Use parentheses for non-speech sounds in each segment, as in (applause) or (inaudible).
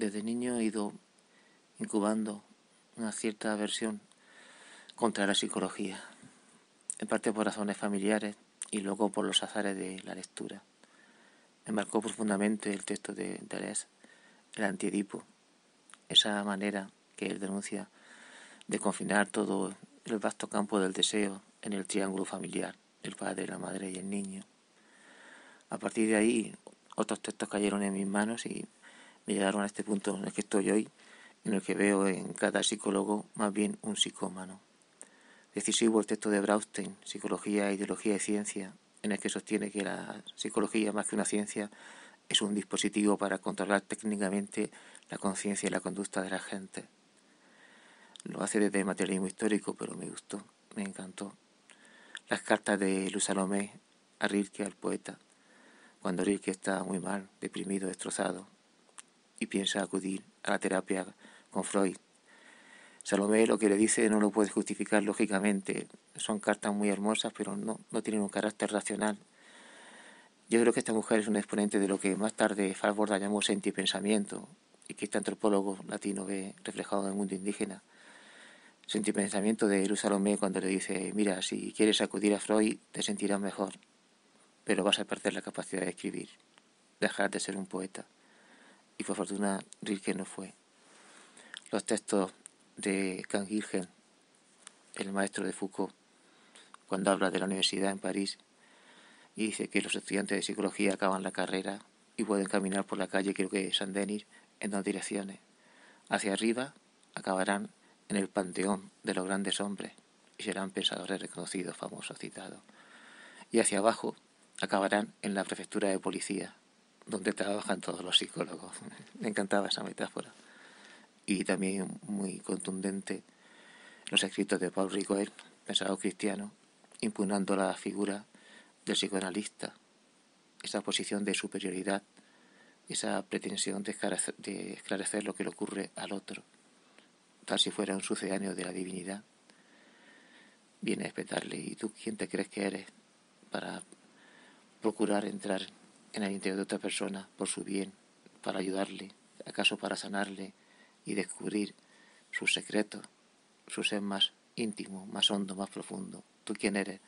desde niño he ido incubando una cierta aversión contra la psicología, en parte por razones familiares y luego por los azares de la lectura. Me profundamente el texto de Deleuze, el antiedipo, esa manera que él denuncia de confinar todo el vasto campo del deseo en el triángulo familiar, el padre, la madre y el niño. A partir de ahí, otros textos cayeron en mis manos y me llegaron a este punto en el que estoy hoy, en el que veo en cada psicólogo más bien un psicómano. Decisivo el texto de Braustein, Psicología, Ideología y Ciencia, en el que sostiene que la psicología, más que una ciencia, es un dispositivo para controlar técnicamente la conciencia y la conducta de la gente. Lo hace desde materialismo histórico, pero me gustó, me encantó. Las cartas de Luz Salomé a Rilke, al poeta, cuando Rilke está muy mal, deprimido, destrozado, y piensa acudir a la terapia con Freud. Salomé lo que le dice no lo puede justificar lógicamente. Son cartas muy hermosas, pero no, no tienen un carácter racional. Yo creo que esta mujer es un exponente de lo que más tarde Falborda llamó sentipensamiento y que este antropólogo latino ve reflejado en el mundo indígena. Sentipensamiento de Salomé cuando le dice, mira, si quieres acudir a Freud te sentirás mejor, pero vas a perder la capacidad de escribir, dejar de ser un poeta y por fortuna Rilke no fue. Los textos de Kant el maestro de Foucault, cuando habla de la universidad en París dice que los estudiantes de psicología acaban la carrera y pueden caminar por la calle, creo que Saint-Denis, en dos direcciones. Hacia arriba acabarán en el panteón de los grandes hombres y serán pensadores reconocidos, famosos, citados. Y hacia abajo acabarán en la prefectura de policía, donde trabajan todos los psicólogos. (laughs) Me encantaba esa metáfora. Y también muy contundente los escritos de Paul Ricoeur, pensador cristiano, impugnando la figura del psicoanalista, esa posición de superioridad, esa pretensión de esclarecer, lo que le ocurre al otro, tal si fuera un sucedáneo de la divinidad. Viene a espetarle, ¿y tú quién te crees que eres para procurar entrar en el interior de otra persona por su bien, para ayudarle, acaso para sanarle y descubrir sus secretos, su ser más íntimo, más hondo, más profundo. ¿Tú quién eres?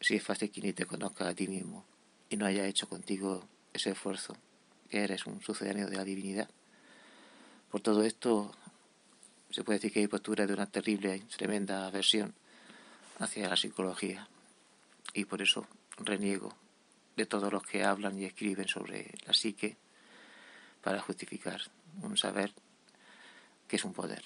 Si es fácil que ni te conozca a ti mismo y no haya hecho contigo ese esfuerzo, que eres un sucedáneo de la divinidad. Por todo esto, se puede decir que hay postura de una terrible y tremenda aversión hacia la psicología y por eso reniego de todos los que hablan y escriben sobre la psique para justificar un saber que es un poder.